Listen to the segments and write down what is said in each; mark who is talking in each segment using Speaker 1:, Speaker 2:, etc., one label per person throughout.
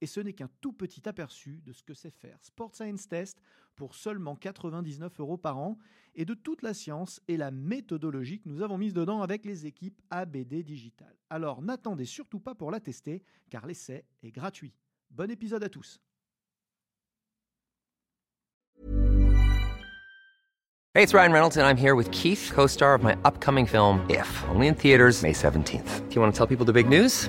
Speaker 1: Et ce n'est qu'un tout petit aperçu de ce que c'est faire Sport Science Test pour seulement 99 euros par an et de toute la science et la méthodologie que nous avons mise dedans avec les équipes ABD Digital. Alors n'attendez surtout pas pour la tester car l'essai est gratuit. Bon épisode à tous.
Speaker 2: Hey, it's Ryan Reynolds and I'm here with Keith, co-star of my upcoming film If, only in theaters May 17th. Do you want to tell people the big news?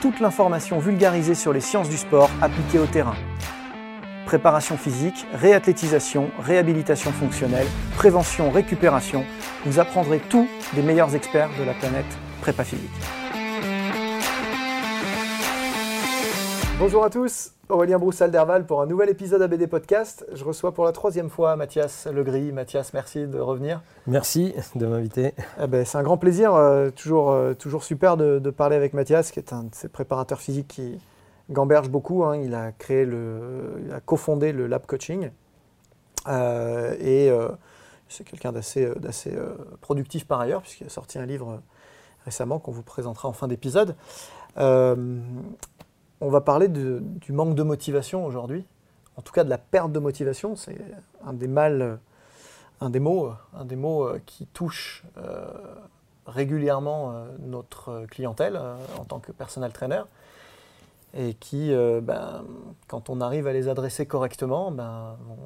Speaker 1: Toute l'information vulgarisée sur les sciences du sport appliquées au terrain. Préparation physique, réathlétisation, réhabilitation fonctionnelle, prévention, récupération. Vous apprendrez tout des meilleurs experts de la planète prépa physique. Bonjour à tous, Aurélien Broussal-Derval pour un nouvel épisode ABD Podcast. Je reçois pour la troisième fois Mathias Legris. Mathias, merci de revenir.
Speaker 3: Merci de m'inviter.
Speaker 1: Eh ben, c'est un grand plaisir, euh, toujours, euh, toujours super de, de parler avec Mathias, qui est un de ces préparateurs physiques qui gamberge beaucoup. hein. Il a créé le, il a cofondé le Lab Coaching Euh, et c'est quelqu'un d'assez, d'assez productif par ailleurs, puisqu'il a sorti un livre récemment qu'on vous présentera en fin d'épisode. Euh, on va parler de- du manque de motivation aujourd'hui, en tout cas de la perte de motivation. C'est un des mal, euh, un des mots, euh, un des mots euh, qui touche euh, régulièrement euh, notre clientèle euh, en tant que personnel trainer et qui, ben, quand on arrive à les adresser correctement, ben, vont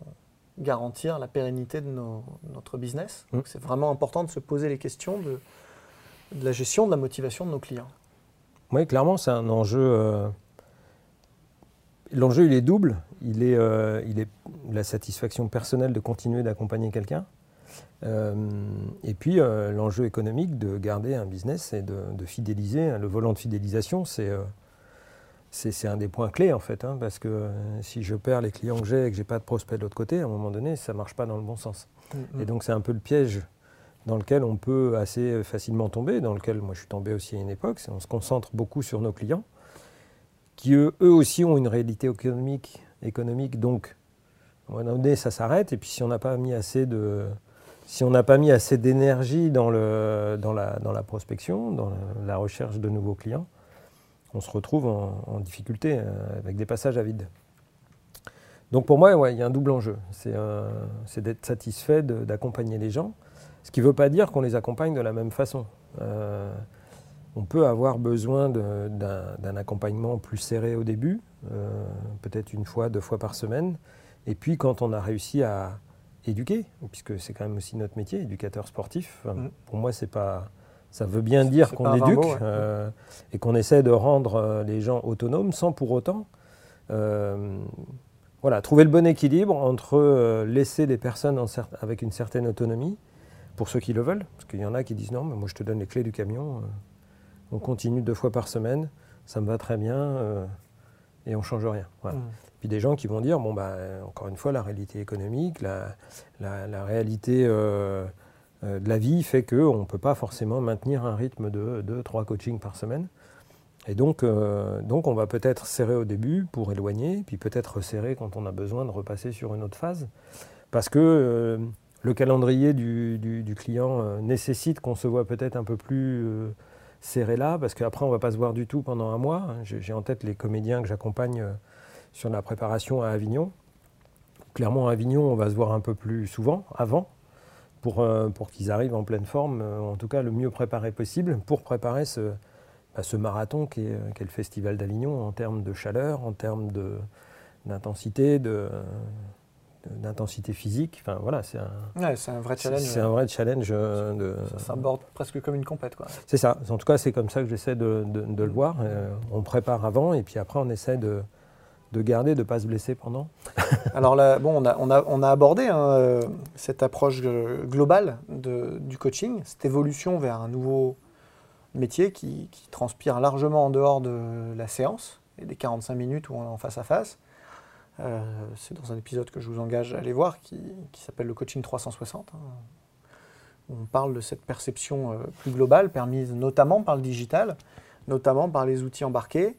Speaker 1: garantir la pérennité de nos- notre business.
Speaker 3: Mm.
Speaker 1: Donc c'est vraiment important de se poser les questions de, de la gestion de la motivation de nos clients.
Speaker 3: Oui, clairement, c'est un enjeu. L'enjeu, il est double. Il est, euh, il est la satisfaction personnelle de continuer d'accompagner quelqu'un. Euh, et puis, euh, l'enjeu économique de garder un business et de, de fidéliser. Le volant de fidélisation, c'est un des points clés, en fait. hein, parce que si je perds les clients que j'ai et que j'ai pas de prospects de l'autre côté, à un moment donné, ça marche pas dans le bon sens.
Speaker 1: Mm.
Speaker 3: Et donc c'est un peu le piège dans lequel on peut assez facilement tomber, dans lequel moi je suis tombé aussi à une époque, on se concentre beaucoup sur nos clients, qui eux, eux aussi ont une réalité économique, donc à un moment donné ça s'arrête, et puis si on n'a pas mis assez de... Si on n'a pas mis assez d'énergie dans, dans, la, dans la prospection, dans la, recherche de nouveaux clients, on se retrouve en, difficulté euh, avec des passages à vide. Donc pour moi, il y a un double enjeu. C'est d'être satisfait d'accompagner les gens, ce qui ne veut pas dire qu'on les accompagne de la même façon. Euh, on peut avoir besoin d'un accompagnement plus serré au début, euh, peut-être une fois, deux fois par semaine, et puis quand on a réussi à éduquer, puisque c'est quand même aussi notre métier, éducateur sportif. Enfin,
Speaker 1: Mm.
Speaker 3: Pour moi, c'est pas, ça veut bien dire qu'on éduque
Speaker 1: mot, ouais.
Speaker 3: euh, et qu'on essaie de rendre euh, les gens autonomes, sans pour autant voilà, trouver le bon équilibre entre euh, laisser les personnes en avec une certaine autonomie, pour ceux qui le veulent, parce qu'il y en a qui disent non, mais moi je te donne les clés du camion, euh, on continue deux fois par semaine, ça me va très bien, euh, et on change rien. Voilà.
Speaker 1: Mm.
Speaker 3: Puis des gens qui vont dire, bon, bah, encore une fois, la réalité économique, la, la- la réalité euh, euh, de la vie fait qu'on ne peut pas forcément maintenir un rythme de 2-3 coachings par semaine. Et donc, euh, donc on va peut-être serrer au début pour éloigner, puis peut-être resserrer quand on a besoin de repasser sur une autre phase. Parce que le calendrier du, du- du client nécessite qu'on se voit peut-être un peu plus serré là, parce qu'après on ne va pas se voir du tout pendant un mois. J'ai en tête les comédiens que j'accompagne euh, sur la préparation à Avignon. Clairement, à Avignon, on va se voir un peu plus souvent, avant, pour, euh, qu'ils arrivent en pleine forme, euh, en tout cas le mieux préparé possible, pour préparer ce, bah, marathon qui est, qui est le Festival d'Avignon en termes de chaleur, en termes d'intensité, de, d'intensité physique. Enfin voilà, c'est un,
Speaker 1: Ouais, c'est un vrai challenge.
Speaker 3: c'est un vrai challenge. euh, de,
Speaker 1: Ça s'aborde presque comme une compète. Quoi.
Speaker 3: c'est ça. En tout cas, c'est comme ça que j'essaie de, de- de le voir. Euh, on prépare avant et puis après, on essaie de, de garder, de ne pas se blesser pendant.
Speaker 1: Alors là, bon, on a, on a, on a abordé hein, euh, cette approche globale de- du coaching, cette évolution vers un nouveau métier qui, qui transpire largement en dehors de la séance et des 45 minutes où on est en face à face. Euh, c'est dans un épisode que je vous engage à aller voir qui, s'appelle le coaching 360. hein, on parle de cette perception euh, plus globale permise notamment par le digital, notamment par les outils embarqués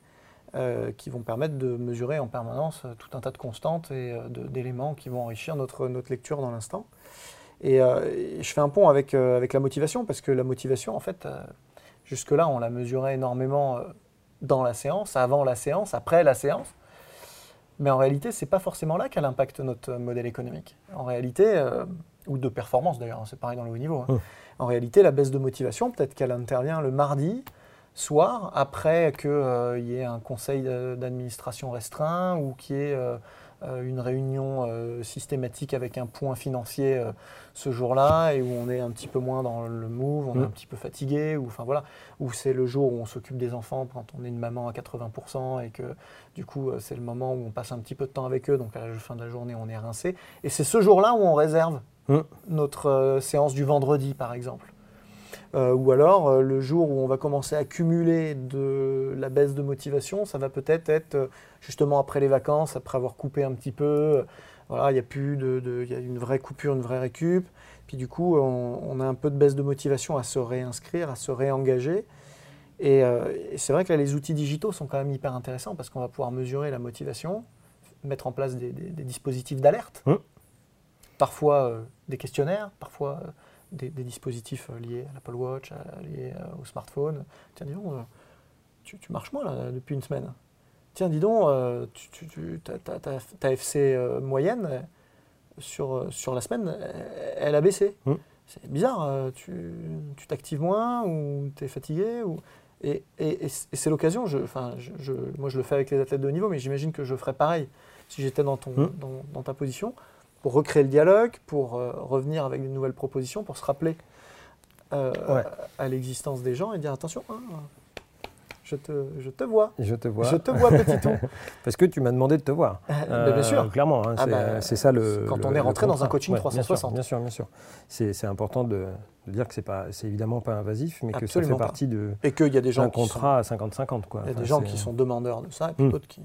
Speaker 1: euh, qui vont permettre de mesurer en permanence tout un tas de constantes et d'éléments qui vont enrichir notre, lecture dans l'instant. Et, je fais un pont avec, avec la motivation, parce que la motivation, en fait, jusque-là, on la mesurait énormément dans la séance, avant la séance, après la séance. Mais en réalité, ce n'est pas forcément là qu'elle impacte notre modèle économique. En réalité, euh, ou de performance d'ailleurs, hein, c'est pareil dans le haut niveau. hein.
Speaker 3: Mmh.
Speaker 1: En réalité, la baisse de motivation, peut-être qu'elle intervient le mardi, soir, après qu'il y ait un conseil euh, d'administration restreint ou qu'il y ait euh, euh, une réunion euh, systématique avec un point financier euh, ce jour-là et où on est un petit peu moins dans le move, on est
Speaker 3: Mm.
Speaker 1: un petit peu fatigué, ou enfin voilà, ou c'est le jour où on s'occupe des enfants quand on est une maman à 80% et que du coup euh, c'est le moment où on passe un petit peu de temps avec eux, donc à la fin de la journée on est rincé. Et c'est ce jour-là où on réserve
Speaker 3: Mm.
Speaker 1: notre euh, séance du vendredi par exemple. Euh, ou alors, euh, le jour où on va commencer à cumuler de la baisse de motivation, ça va peut-être être euh, justement après les vacances, après avoir coupé un petit peu. voilà, il y a plus de, de- y a une vraie coupure, une vraie récup. Puis du coup, on, on a un peu de baisse de motivation à se réinscrire, à se réengager. Et, euh, et c'est vrai que là, les outils digitaux sont quand même hyper intéressants parce qu'on va pouvoir mesurer la motivation, mettre en place des, des- des dispositifs d'alerte,
Speaker 3: Mm.
Speaker 1: parfois euh, des questionnaires, parfois euh, des, des dispositifs euh, liés à l'Apple Watch, à- liés euh, au smartphone. Tiens, dis donc, euh, tu, tu marches moins là, depuis une semaine. Tiens, dis donc, tu, tu, tu- ta, ta- ta- ta FC moyenne sur, sur la semaine, elle a baissé.
Speaker 3: Mm.
Speaker 1: C'est bizarre, tu t'actives moins ou tu es fatigué ou... Et, et- c'est l'occasion, je, enfin, je, je- moi je le fais avec les athlètes de haut niveau, mais j'imagine que je ferais pareil si j'étais dans, ton,
Speaker 3: Mm.
Speaker 1: dans, dans ta position, pour recréer le dialogue, pour euh, revenir avec de nouvelles propositions, pour se rappeler euh,
Speaker 3: Ouais.
Speaker 1: à, à l'existence des gens et dire attention, hein, je, te, je te vois,
Speaker 3: Je te vois.
Speaker 1: je te vois petit ton.
Speaker 3: Parce que tu m'as demandé de te voir.
Speaker 1: Ben, bien sûr.
Speaker 3: Euh, Clairement, hein,
Speaker 1: Ah
Speaker 3: c'est
Speaker 1: bah,
Speaker 3: c'est ça le.
Speaker 1: quand
Speaker 3: le-
Speaker 1: on est rentré dans un coaching
Speaker 3: bien sûr,
Speaker 1: 360.
Speaker 3: Bien sûr, bien sûr. C'est c'est important de, de dire que c'est évidemment pas invasif, mais que ça fait
Speaker 1: pas.
Speaker 3: partie de
Speaker 1: Et qu'il y a des gens sont,
Speaker 3: contrat à 50-50. quoi.
Speaker 1: il y a des
Speaker 3: Enfin,
Speaker 1: gens qui sont demandeurs de ça et puis
Speaker 3: Mm.
Speaker 1: d'autres qui,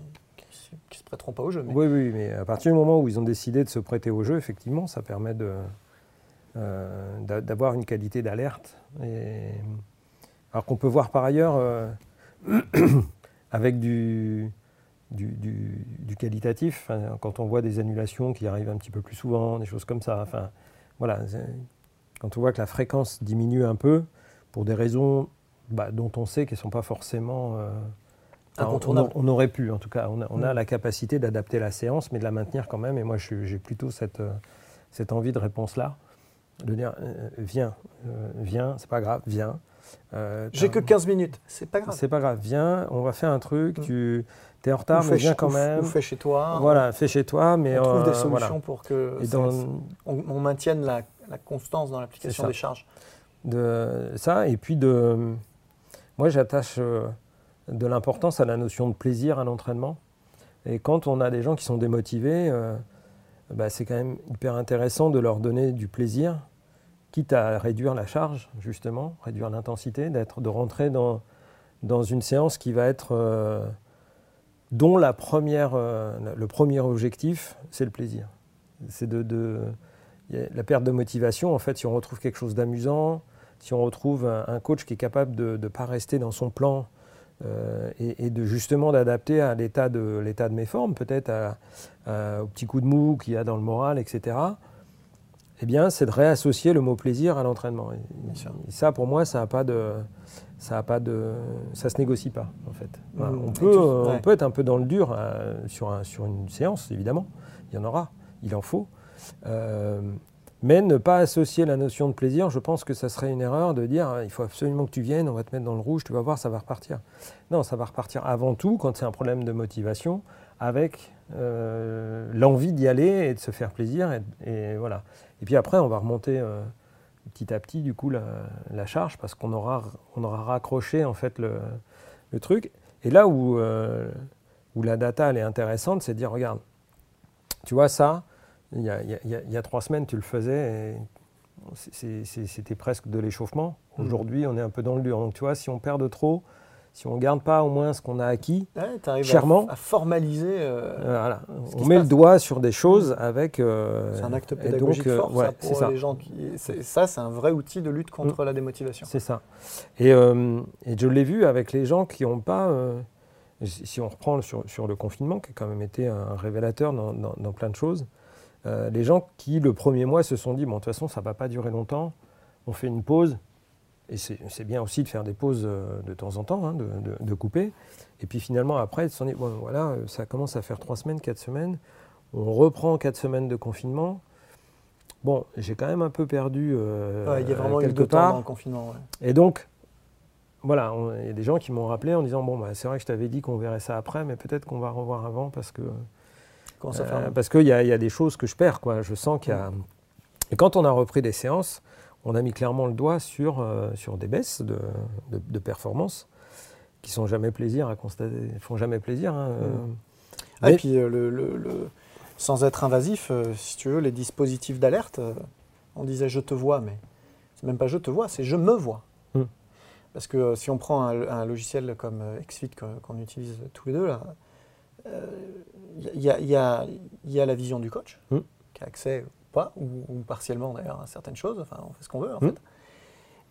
Speaker 1: ne se prêteront pas au jeu.
Speaker 3: Oui, oui, mais à partir du moment où ils ont décidé de se prêter au jeu, effectivement, ça permet euh, d'a- d'avoir une qualité d'alerte. Alors qu'on peut voir par ailleurs euh, avec du, qualitatif, quand on voit des annulations qui arrivent un petit peu plus souvent, des choses comme ça. Enfin, voilà, quand on voit que la fréquence diminue un peu pour des raisons bah, dont on sait qu'elles ne sont pas forcément euh, alors, on, aurait pu, en tout cas, on a, on a
Speaker 1: Mm.
Speaker 3: la capacité d'adapter la séance, mais de la maintenir quand même. Et moi, j'ai plutôt cette, euh, cette envie de réponse-là, de dire euh, viens, euh, viens, c'est pas grave, viens. Euh,
Speaker 1: J'ai que 15 minutes, c'est pas grave.
Speaker 3: C'est pas grave, viens, on va faire un truc,
Speaker 1: Mm.
Speaker 3: tu es en retard, mais viens quand même.
Speaker 1: Ou fais chez toi.
Speaker 3: Voilà, fais chez toi, mais
Speaker 1: on trouve des solutions
Speaker 3: voilà.
Speaker 1: pour que
Speaker 3: Et
Speaker 1: ça-
Speaker 3: dans-
Speaker 1: on, on maintienne la, la constance dans l'application des charges.
Speaker 3: de ça et puis de moi j'attache de l'importance à la notion de plaisir à l'entraînement. Et quand on a des gens qui sont démotivés euh, bah, c'est quand même hyper intéressant de leur donner du plaisir quitte à réduire la charge justement réduire l'intensité d'être de rentrer dans dans une séance qui va être euh, dont la première euh, le premier objectif c'est le plaisir. C'est de, de la perte de motivation, en fait, si on retrouve quelque chose d'amusant, si on retrouve un, un coach qui est capable de ne pas rester dans son plan euh, et, et de justement d'adapter à l'état de, l'état de mes formes, peut-être à- à- au petit coup de mou qu'il y a dans le moral, etc., eh bien, c'est de réassocier le mot plaisir à l'entraînement. Et- ça, pour moi, ça a pas de, ça a pas de, ça se négocie pas, en fait. Voilà,
Speaker 1: Mm,
Speaker 3: on peut, euh,
Speaker 1: ouais.
Speaker 3: on peut être un peu dans le dur euh, sur, un- sur une séance, évidemment. Il y en aura, il en faut. Mais ne pas associer la notion de plaisir, je pense que ça serait une erreur de dire il faut absolument que tu viennes, on va te mettre dans le rouge, tu vas voir, ça va repartir. Non, ça va repartir avant tout quand c'est un problème de motivation, avec euh, l'envie d'y aller et de se faire plaisir. Et, voilà. Et puis après, on va remonter euh, petit à petit, du coup, la, charge parce qu'on aura, on aura raccroché en fait le, truc. Et là où, euh, où la data est intéressante, c'est de dire regarde, tu vois ça, il y a, il y a- il y a trois semaines, tu le faisais c'était presque de l'échauffement.
Speaker 1: Mm.
Speaker 3: Aujourd'hui, on est un peu dans le dur. Donc, tu vois, si on perd de trop, si on ne garde pas au moins ce qu'on a acquis,
Speaker 1: Ouais, à-
Speaker 3: Chèrement.
Speaker 1: à, formaliser. euh,
Speaker 3: euh, voilà, on met le doigt sur des choses avec. euh,
Speaker 1: c'est un acte pédagogique
Speaker 3: donc,
Speaker 1: fort
Speaker 3: ouais,
Speaker 1: ça,
Speaker 3: c'est
Speaker 1: pour
Speaker 3: ça.
Speaker 1: les gens qui. Ça, c'est un vrai outil de lutte contre la démotivation.
Speaker 3: C'est ça. Et, euh, et je l'ai vu avec les gens qui n'ont pas. si si on reprend sur, sur le confinement, qui a quand même été un révélateur dans, dans- dans plein de choses, euh, les gens qui, le premier mois, se sont dit bon, de toute façon, ça ne va pas durer longtemps, on fait une pause. Et c'est bien aussi de faire des pauses euh, de temps en temps, hein, de, de- de couper. Et puis finalement, après, ils se sont dit bon, voilà, euh, ça commence à faire trois semaines, quatre semaines. On reprend quatre semaines de confinement. Bon, j'ai quand même un peu perdu euh,
Speaker 1: Ouais, il y a vraiment eu temps
Speaker 3: part.
Speaker 1: dans le confinement. ouais.
Speaker 3: Et donc, voilà, il y a des gens qui m'ont rappelé en disant Bon, bah, c'est vrai que je t'avais dit qu'on verrait ça après, mais peut-être qu'on va revoir avant parce que
Speaker 1: Comment ça
Speaker 3: euh, parce qu'il y, y a des choses que je perds. Quoi. Je sens qu'il y a. Et quand on a repris des séances, on a mis clairement le doigt sur, euh, sur des baisses de, de, de performance qui sont jamais plaisir à constater, font jamais plaisir. hein, euh.
Speaker 1: Ah, et puis, euh, le, le- le- sans être invasif, si tu veux, les dispositifs d'alerte, on disait je te vois, mais c'est même pas je te vois, c'est je me vois.
Speaker 3: Hmm.
Speaker 1: Parce que si on prend un, un logiciel comme XFIT que- qu'on utilise tous les deux, là, il y, a- il y a, il y a la vision du coach,
Speaker 3: Hmm.
Speaker 1: qui a accès ou pas, ou, ou partiellement d'ailleurs à certaines choses, enfin on fait ce qu'on veut en
Speaker 3: Hmm.
Speaker 1: fait.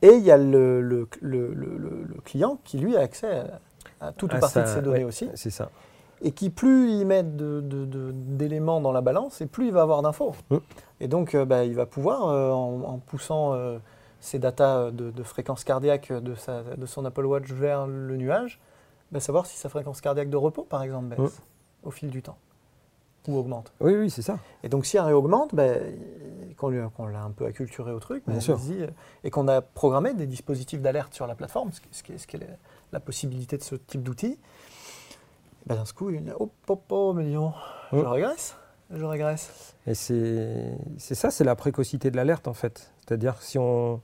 Speaker 1: Et il y a le, le- le- le- le- le client qui lui a accès à, à toute ou
Speaker 3: Ah,
Speaker 1: partie de ces données
Speaker 3: ouais,
Speaker 1: aussi
Speaker 3: C'est ça.
Speaker 1: et qui plus il met d'éléments dans la balance, et plus il va avoir d'infos.
Speaker 3: Mm.
Speaker 1: Et donc, euh, bah, il va pouvoir, euh, en, en poussant euh, ses datas de, de fréquence cardiaque de, sa- de son Apple Watch vers le nuage, bah, savoir si sa fréquence cardiaque de repos, par exemple, baisse
Speaker 3: Mm.
Speaker 1: au fil du temps ou augmente.
Speaker 3: Oui, oui, c'est ça.
Speaker 1: Et donc, si elle réaugmente, bah, il- qu'on lui- qu'on l'a un peu acculturé au truc, bah, dit, euh, et qu'on a programmé des dispositifs d'alerte sur la plateforme, ce qui, ce qui est, ce qui est la, la possibilité de ce type d'outil, bah, d'un coup, il dit hop, hop, hop, mais dis donc, je
Speaker 3: Mm.
Speaker 1: régresse, je régresse.
Speaker 3: Et c'est ça, c'est la précocité de l'alerte en fait. C'est-à-dire que si on...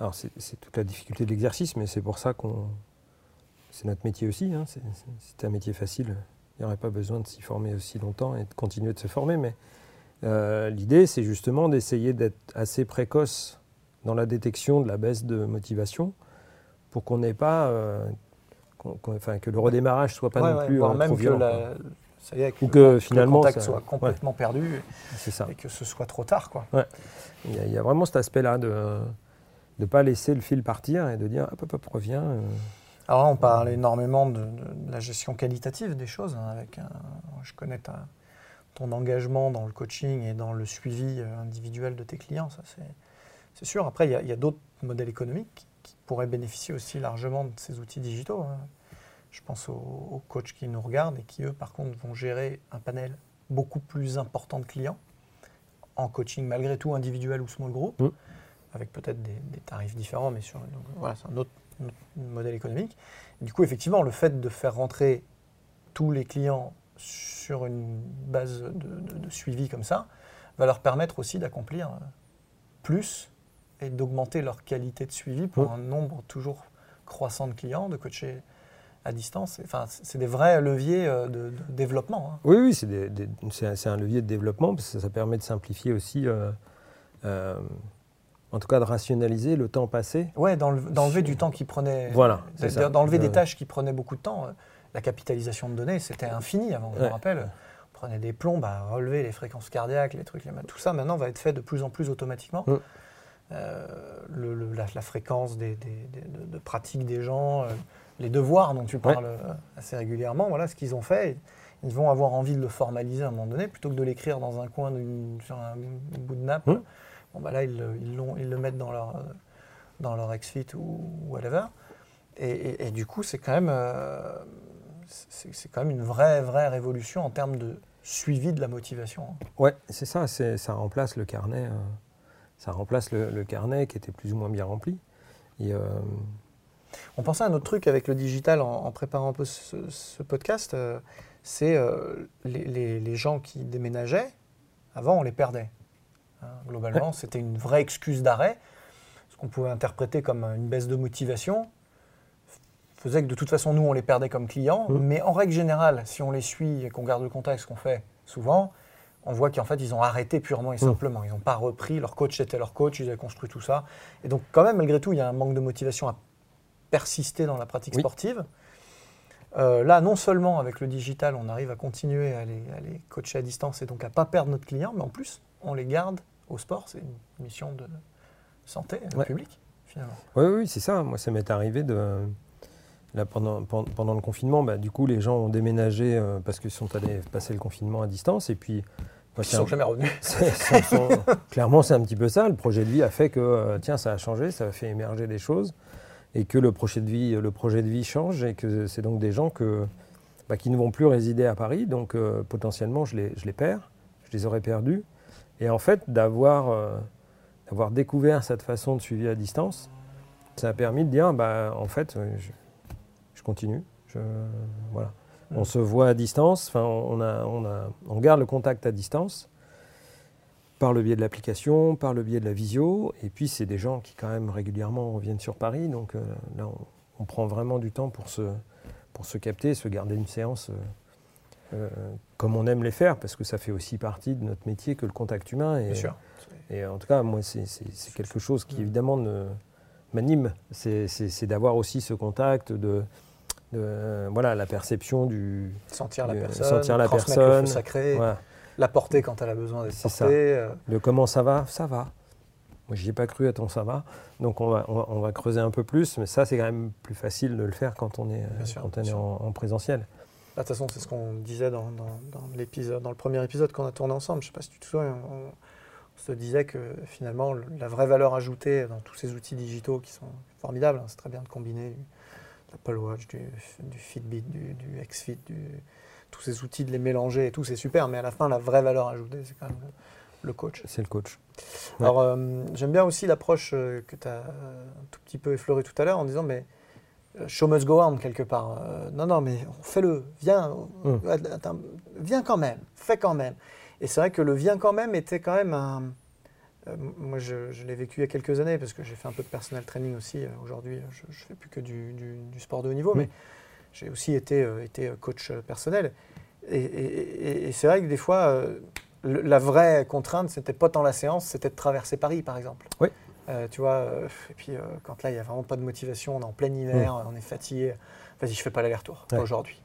Speaker 3: Alors c'est toute la difficulté de l'exercice, mais c'est pour ça qu'on... C'est notre métier aussi. Hein. C'est- un métier facile, il n'y aurait pas besoin de s'y former aussi longtemps et de continuer de se former. Mais euh, l'idée, c'est justement d'essayer d'être assez précoce dans la détection de la baisse de motivation pour qu'on n'ait pas... euh, enfin, que le redémarrage soit pas
Speaker 1: Ouais,
Speaker 3: non
Speaker 1: ouais,
Speaker 3: plus
Speaker 1: voire
Speaker 3: euh,
Speaker 1: même
Speaker 3: trop
Speaker 1: que
Speaker 3: violent.
Speaker 1: la,
Speaker 3: quoi.
Speaker 1: ça y est,
Speaker 3: Ou
Speaker 1: le-
Speaker 3: que
Speaker 1: le
Speaker 3: finalement,
Speaker 1: contact
Speaker 3: ça-
Speaker 1: soit
Speaker 3: ouais.
Speaker 1: complètement perdu
Speaker 3: ça.
Speaker 1: et que ce soit trop tard. Quoi.
Speaker 3: Il y, a, il y a vraiment cet aspect-là de ne pas laisser le fil partir et de dire hop, hop, hop, reviens. euh.
Speaker 1: Alors là, on parle énormément de, de- de la gestion qualitative des choses. hein, avec un- je connais ta- ton engagement dans le coaching et dans le suivi euh, individuel de tes clients, ça c'est, sûr. Après, il y a, d'autres modèles économiques qui, qui pourraient bénéficier aussi largement de ces outils digitaux. hein. Je pense aux, aux coachs qui nous regardent et qui, eux, par contre, vont gérer un panel beaucoup plus important de clients en coaching malgré tout individuel ou small group,
Speaker 3: Mm.
Speaker 1: avec peut-être des, des tarifs différents, mais sur, donc, voilà, c'est un autre notre modèle économique. Du coup, effectivement, le fait de faire rentrer tous les clients sur une base de, de- de suivi comme ça va leur permettre aussi d'accomplir plus et d'augmenter leur qualité de suivi pour un nombre toujours croissant de clients, de coacher à distance. Enfin, c'est des vrais leviers euh, de, de développement. hein.
Speaker 3: Oui, oui, un, c'est un levier de développement parce que ça permet de simplifier aussi, euh, euh, en tout cas de rationaliser le temps passé.
Speaker 1: Ouais, d'enle- d'enlever du temps qui prenait.
Speaker 3: Voilà,
Speaker 1: d'enlever
Speaker 3: De-
Speaker 1: des tâches qui prenaient beaucoup de temps. La capitalisation de données, c'était infini avant. Je me
Speaker 3: Ouais.
Speaker 1: rappelle, on prenait des plombes à relever les fréquences cardiaques, les trucs, les tout ça maintenant va être fait de plus en plus automatiquement.
Speaker 3: Mm.
Speaker 1: Euh, le- le- la, la fréquence des, des- des- de, de pratique des gens, euh, les devoirs dont tu parles euh, assez régulièrement, voilà ce qu'ils ont fait. Ils vont avoir envie de le formaliser à un moment donné, plutôt que de l'écrire dans un coin sur un, bout de nappe.
Speaker 3: Mm.
Speaker 1: Bon, bah là, ils, le- ils le mettent dans leur, dans leur XFIT ou whatever. Et, et- et du coup, c'est quand même, euh, c'est quand même une vraie, vraie révolution en termes de suivi de la motivation. hein.
Speaker 3: Ouais, c'est ça, ça remplace le carnet. euh, ça remplace le, le carnet qui était plus ou moins bien rempli. Et, euh,
Speaker 1: On pensait à un autre truc avec le digital en, en préparant un peu ce, ce podcast. euh, c'est euh, les, les- les gens qui déménageaient, avant on les perdait. Hein, globalement, c'était une vraie excuse d'arrêt, ce qu'on pouvait interpréter comme une baisse de motivation, faisait que de toute façon nous on les perdait comme clients,
Speaker 3: Mm.
Speaker 1: mais en règle générale, si on les suit et qu'on garde le contact, ce qu'on fait souvent, on voit qu'en fait ils ont arrêté purement et simplement. Ils n'ont pas repris, leur coach était leur coach, ils avaient construit tout ça. Et donc quand même, malgré tout, il y a un manque de motivation à persister dans la pratique
Speaker 3: Oui.
Speaker 1: sportive. Euh, là, non seulement avec le digital, on arrive à continuer à les, à les coacher à distance et donc à pas perdre notre client, mais en plus, on les garde au sport. C'est une mission de santé euh,
Speaker 3: Ouais.
Speaker 1: publique, finalement.
Speaker 3: Oui, oui, c'est ça. Moi, ça m'est arrivé de. Là, pendant, pen- pendant le confinement, bah, du coup, les gens ont déménagé euh, parce qu'ils sont allés passer le confinement à distance. Et puis, moi,
Speaker 1: Ils sont
Speaker 3: un-
Speaker 1: jamais revenus.
Speaker 3: sont- clairement, c'est un petit peu ça. Le projet de vie a fait que, euh, tiens, ça a changé, ça a fait émerger des choses. Et que le projet de vie, le projet de vie change. Et que c'est donc des gens que, bah, qui ne vont plus résider à Paris. Donc, euh, potentiellement, je les, je les perds. Je les aurais perdus. Et en fait, d'avoir euh, d'avoir découvert cette façon de suivi à distance, ça a permis de dire, bah, en fait, euh, je, je continue. Je, voilà. On
Speaker 1: Mm.
Speaker 3: se voit à distance, enfin, on, a, on, a, on garde le contact à distance par le biais de l'application, par le biais de la visio. Et puis, c'est des gens qui, quand même, régulièrement viennent sur Paris. Donc euh, là, on, on prend vraiment du temps pour se, pour se capter, se garder une séance euh, euh, comme on aime les faire, parce que ça fait aussi partie de notre métier que le contact humain. Et,
Speaker 1: Bien sûr.
Speaker 3: et en tout cas, moi, c'est- quelque chose qui,
Speaker 1: Mm.
Speaker 3: évidemment, m'anime. C'est d'avoir aussi ce contact, de, de, voilà, la perception du.
Speaker 1: Sentir la personne,
Speaker 3: sentir la personne.
Speaker 1: le sacré,
Speaker 3: voilà,
Speaker 1: la porter quand elle a besoin d'être portée.
Speaker 3: ça.
Speaker 1: euh,
Speaker 3: de comment ça va, ça va. Moi, j'y ai pas cru, attends, ça va. Donc, on va, on va, on va creuser un peu plus, mais ça, c'est quand même plus facile de le faire quand on est,
Speaker 1: sûr,
Speaker 3: quand on est en présentiel.
Speaker 1: Bah, De toute façon, c'est ce qu'on disait dans, dans- dans l'épisode, dans le premier épisode qu'on a tourné ensemble. Je ne sais pas si tu te souviens, on, on se disait que finalement, le- la vraie valeur ajoutée dans tous ces outils digitaux qui sont formidables, hein, c'est très bien de combiner du Apple Watch, du, du Fitbit, du, du Xfit, du- tous ces outils, de les mélanger et tout, c'est super. Mais à la fin, la vraie valeur ajoutée, c'est quand même le, le coach.
Speaker 3: C'est le coach. Ouais.
Speaker 1: Alors, euh, j'aime bien aussi l'approche euh, que tu as un tout petit peu effleurée tout à l'heure en disant, mais euh, show must go on quelque part. Euh, non, non, mais fais-le, viens,
Speaker 3: Mm.
Speaker 1: euh, attends, viens quand même, fais quand même. Et c'est vrai que le viens quand même était quand même un. euh, moi, je, je l'ai vécu il y a quelques années parce que j'ai fait un peu de personal training aussi. Euh, Aujourd'hui, je ne fais plus que du, du- du sport de haut niveau,
Speaker 3: Mm.
Speaker 1: mais j'ai aussi été, euh, été coach euh, personnel. Et, et- et- et c'est vrai que des fois, euh, le- la vraie contrainte, c'était pas tant la séance, c'était de traverser Paris, par exemple.
Speaker 3: Oui.
Speaker 1: Euh, tu vois, euh, et puis euh, quand là, il n'y a vraiment pas de motivation, on est en plein hiver, on est fatigué, vas-y, je fais pas l'aller-retour
Speaker 3: Ouais.
Speaker 1: aujourd'hui.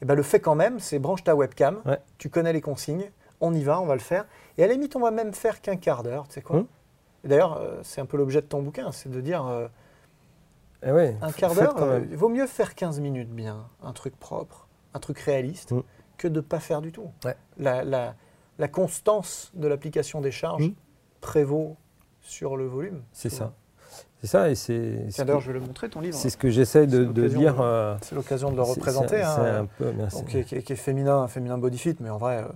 Speaker 1: Et ben, le fait quand même, c'est branche ta webcam,
Speaker 3: Ouais.
Speaker 1: tu connais les consignes, on y va, on va le faire. Et à la limite, on va même faire qu'un quart d'heure, tu sais quoi. Et D'ailleurs, c'est un peu l'objet de ton bouquin, c'est de dire
Speaker 3: Eh ouais,
Speaker 1: un quart d'heure, il vaut mieux faire 15 minutes bien, un truc propre, un truc réaliste,
Speaker 3: Mm.
Speaker 1: que de ne pas faire du tout. La, la- la constance de l'application des charges
Speaker 3: Mm.
Speaker 1: prévaut sur le volume.
Speaker 3: C'est ça. C'est ça, et c'est
Speaker 1: Tiens, d'ailleurs, je vais le montrer, ton livre.
Speaker 3: c'est ce que j'essaie de, de dire. euh,
Speaker 1: C'est l'occasion de le représenter.
Speaker 3: c'est-
Speaker 1: hein,
Speaker 3: c'est
Speaker 1: euh,
Speaker 3: un peu, merci.
Speaker 1: donc, qui, est, qui est- féminin, un féminin body fit, mais en vrai, euh,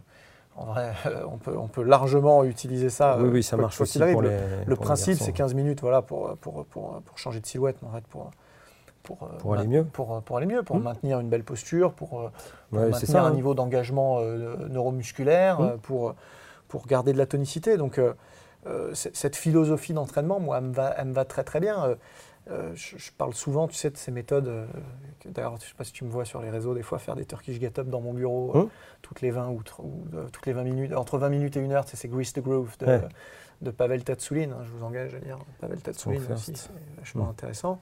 Speaker 1: en vrai on, peut, on peut largement utiliser ça.
Speaker 3: oui,
Speaker 1: euh,
Speaker 3: oui, ça marche aussi pour
Speaker 1: Le-
Speaker 3: les.
Speaker 1: Le
Speaker 3: pour
Speaker 1: principe, c'est 15 minutes voilà, pour, pour, pour, pour changer de silhouette, en fait, pour, pour, euh,
Speaker 3: Pour aller mieux.
Speaker 1: Pour, pour aller mieux, pour
Speaker 3: Mm.
Speaker 1: maintenir une belle posture, pour, euh, pour
Speaker 3: Ouais, c'est
Speaker 1: maintenir
Speaker 3: ça.
Speaker 1: un
Speaker 3: hein.
Speaker 1: niveau d'engagement euh, neuromusculaire,
Speaker 3: Mm.
Speaker 1: euh, pour, pour garder de la tonicité. Donc, euh, euh, cette philosophie d'entraînement, moi, elle me va, elle me va très très bien. Euh, euh, je, je parle souvent, tu sais, de ces méthodes. euh, D'ailleurs, je ne sais pas si tu me vois sur les réseaux, des fois faire des Turkish get up dans mon bureau euh,
Speaker 3: Mm.
Speaker 1: toutes les 20 ou, euh, toutes les 20 minutes, entre 20 minutes et une heure, tu sais, c'est Grease the Groove de,
Speaker 3: Ouais.
Speaker 1: de Pavel Tatsoulin. hein, je vous engage à lire Pavel Tatsoulin aussi, c'est vachement
Speaker 3: Mm.
Speaker 1: intéressant.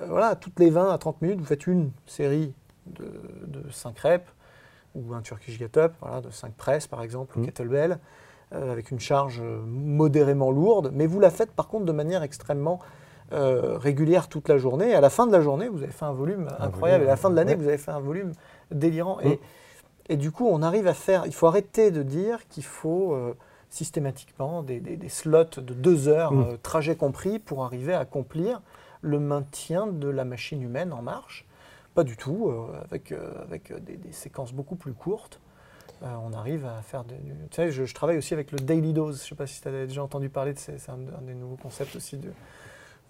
Speaker 1: Euh, voilà, toutes les 20 à 30 minutes, vous faites une série de, de 5 reps ou un Turkish get up, voilà, de 5 presses par exemple, ou
Speaker 3: Mm.
Speaker 1: kettlebell, euh, avec une charge euh, modérément lourde, mais vous la faites par contre de manière extrêmement euh, régulière toute la journée. Et à la fin de la journée, vous avez fait un volume
Speaker 3: Un
Speaker 1: incroyable.
Speaker 3: volume,
Speaker 1: et à la fin de l'année,
Speaker 3: ouais.
Speaker 1: vous avez fait un volume délirant.
Speaker 3: Mm.
Speaker 1: Et, et du coup, on arrive à faire. Il faut arrêter de dire qu'il faut euh, systématiquement des, des- des slots de deux heures,
Speaker 3: Mm.
Speaker 1: euh, trajet compris, pour arriver à accomplir le maintien de la machine humaine en marche. Pas du tout, euh, avec, euh, avec euh, des, des séquences beaucoup plus courtes. Euh, on arrive à faire des. du- Tu sais, je, je travaille aussi avec le daily dose. Je ne sais pas si tu as déjà entendu parler de ces- c'est un, un des nouveaux concepts aussi de,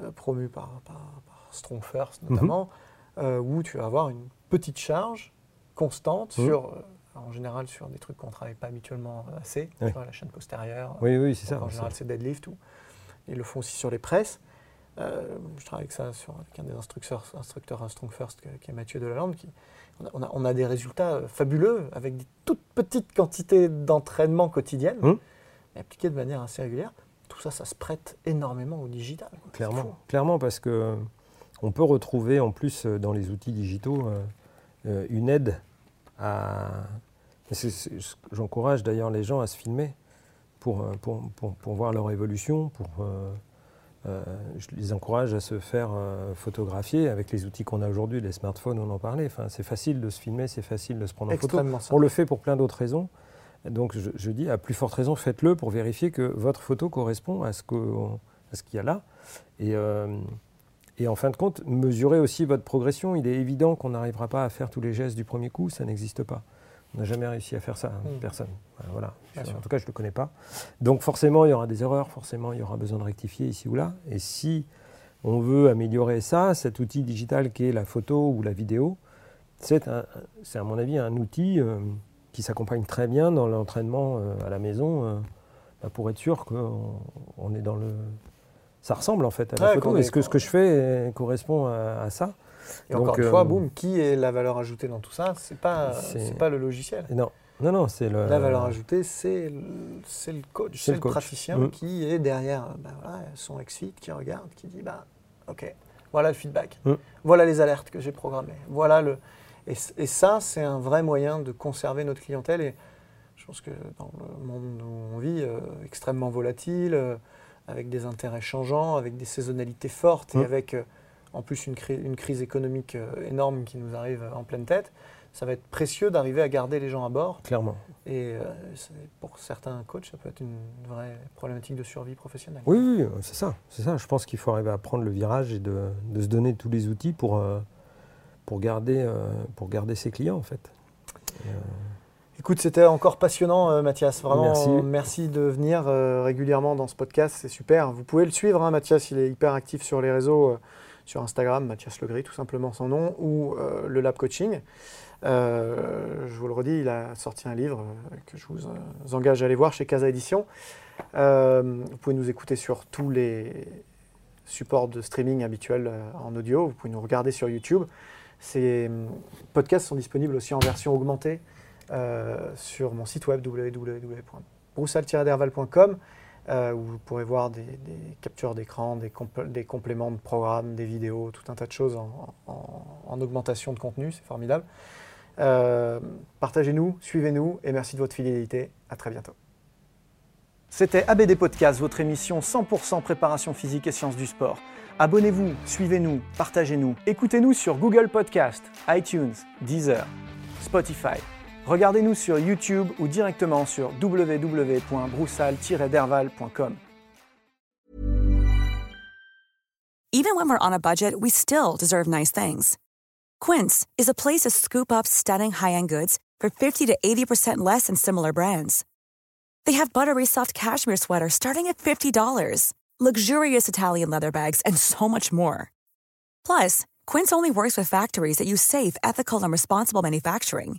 Speaker 1: euh, promu par, par, par Strong First notamment, euh, où tu vas avoir une petite charge constante
Speaker 3: Mhm.
Speaker 1: sur, en général, sur des trucs qu'on ne travaille pas habituellement assez,
Speaker 3: Oui.
Speaker 1: vois, la chaîne postérieure.
Speaker 3: Oui, oui, c'est ça.
Speaker 1: en général, c'est deadlift. Ou, ils le font aussi sur les presses. Euh, je travaille avec ça sur, avec un des instructeurs, instructeurs à Strong First, qui est Mathieu Delalande. Qui, on, a, on a- on a des résultats euh, fabuleux avec des toutes petites quantités d'entraînement quotidiennes,
Speaker 3: Hum.
Speaker 1: mais appliquées de manière assez régulière. Tout ça, ça se prête énormément au digital.
Speaker 3: Clairement, clairement parce que on peut retrouver en plus euh, dans les outils digitaux euh, une aide à. J'encourage d'ailleurs les gens à se filmer pour, pour, pour, pour voir leur évolution, pour, euh, euh, je les encourage à se faire euh, photographier avec les outils qu'on a aujourd'hui, les smartphones, on en parlait. Enfin, c'est facile de se filmer, c'est facile de se prendre en photo. On le fait pour plein d'autres raisons. Donc je, je dis à plus forte raison, faites-le pour vérifier que votre photo correspond à ce que- à ce qu'il y a là. Et, euh, et en fin de compte, mesurez aussi votre progression. Il est évident qu'on n'arrivera pas à faire tous les gestes du premier coup, ça n'existe pas. On n'a jamais réussi à faire ça, hein,
Speaker 1: Mm.
Speaker 3: personne. Voilà. En tout cas, je ne le connais pas. Donc forcément, il y aura des erreurs, forcément, il y aura besoin de rectifier ici ou là. Et si on veut améliorer ça, cet outil digital qui est la photo ou la vidéo, c'est à mon avis un outil euh, qui s'accompagne très bien dans l'entraînement euh, à la maison euh, bah, pour être sûr qu'on on est dans le... Ça ressemble en fait à la
Speaker 1: Ouais,
Speaker 3: photo. Est-ce que ce que je fais correspond à, à ça?
Speaker 1: Et encore une fois,
Speaker 3: euh,
Speaker 1: boum, qui est la valeur ajoutée dans tout ça C'est pas,
Speaker 3: C'est-
Speaker 1: pas le logiciel.
Speaker 3: Non, non, non, c'est le...
Speaker 1: La valeur ajoutée, c'est le, le coach,
Speaker 3: C'est le coach.
Speaker 1: praticien
Speaker 3: Mm.
Speaker 1: qui est derrière ben voilà, son ex-fit, qui regarde, qui dit bah, Ok, voilà le feedback,
Speaker 3: Mm.
Speaker 1: voilà les alertes que j'ai programmées, voilà le. Et, ça, c'est un vrai moyen de conserver notre clientèle. Et je pense que dans le monde où on vit, euh, extrêmement volatile, euh, avec des intérêts changeants, avec des saisonnalités fortes
Speaker 3: Mm.
Speaker 1: et avec euh, en plus une, cri- une crise économique euh, énorme qui nous arrive en pleine tête, ça va être précieux d'arriver à garder les gens à bord.
Speaker 3: Clairement.
Speaker 1: Et euh, pour certains coachs, ça peut être une vraie problématique de survie professionnelle.
Speaker 3: Oui, oui, oui, c'est ça. C'est ça. Je pense qu'il faut arriver à prendre le virage et de, de se donner tous les outils pour, euh, pour, garder, euh, pour garder ses clients, en fait. Et, euh,
Speaker 1: Écoute, c'était encore passionnant, euh, Mathias. Vraiment,
Speaker 3: Merci.
Speaker 1: merci, de venir euh, régulièrement dans ce podcast. C'est super. Vous pouvez le suivre, hein, Mathias. Il est hyper actif sur les réseaux, euh, sur Instagram, Mathias Legris, tout simplement son nom, ou euh, le Lab Coaching. Euh, je vous le redis, il a sorti un livre euh, que je vous engage à aller voir chez Casa Édition. Vous pouvez nous écouter sur tous les supports de streaming habituels en audio. Vous pouvez nous regarder sur YouTube. Ces podcasts sont disponibles aussi en version augmentée sur mon site web www.broussal-derval.com euh, où vous pourrez voir des, captures d'écran, des, compl- des compléments de programmes, des vidéos, tout un tas de choses en augmentation de contenu. C'est formidable. Euh, Partagez-nous, suivez-nous et merci de votre fidélité. À très bientôt. C'était ABD Podcast, votre émission 100% préparation physique et sciences du sport. Abonnez-vous, suivez-nous, partagez-nous. Écoutez-nous sur Google Podcast, iTunes, Deezer, Spotify. Regardez-nous sur YouTube ou directement sur www.broussal-derval.com.
Speaker 4: Even when we're on a budget, we still deserve nice things. Quince is a place to scoop up stunning high-end goods for 50 to 80% less than similar brands. They have buttery soft cashmere sweaters starting at $50, luxurious Italian leather bags, and so much more. Plus, Quince only works with factories that use safe, ethical, and responsible manufacturing.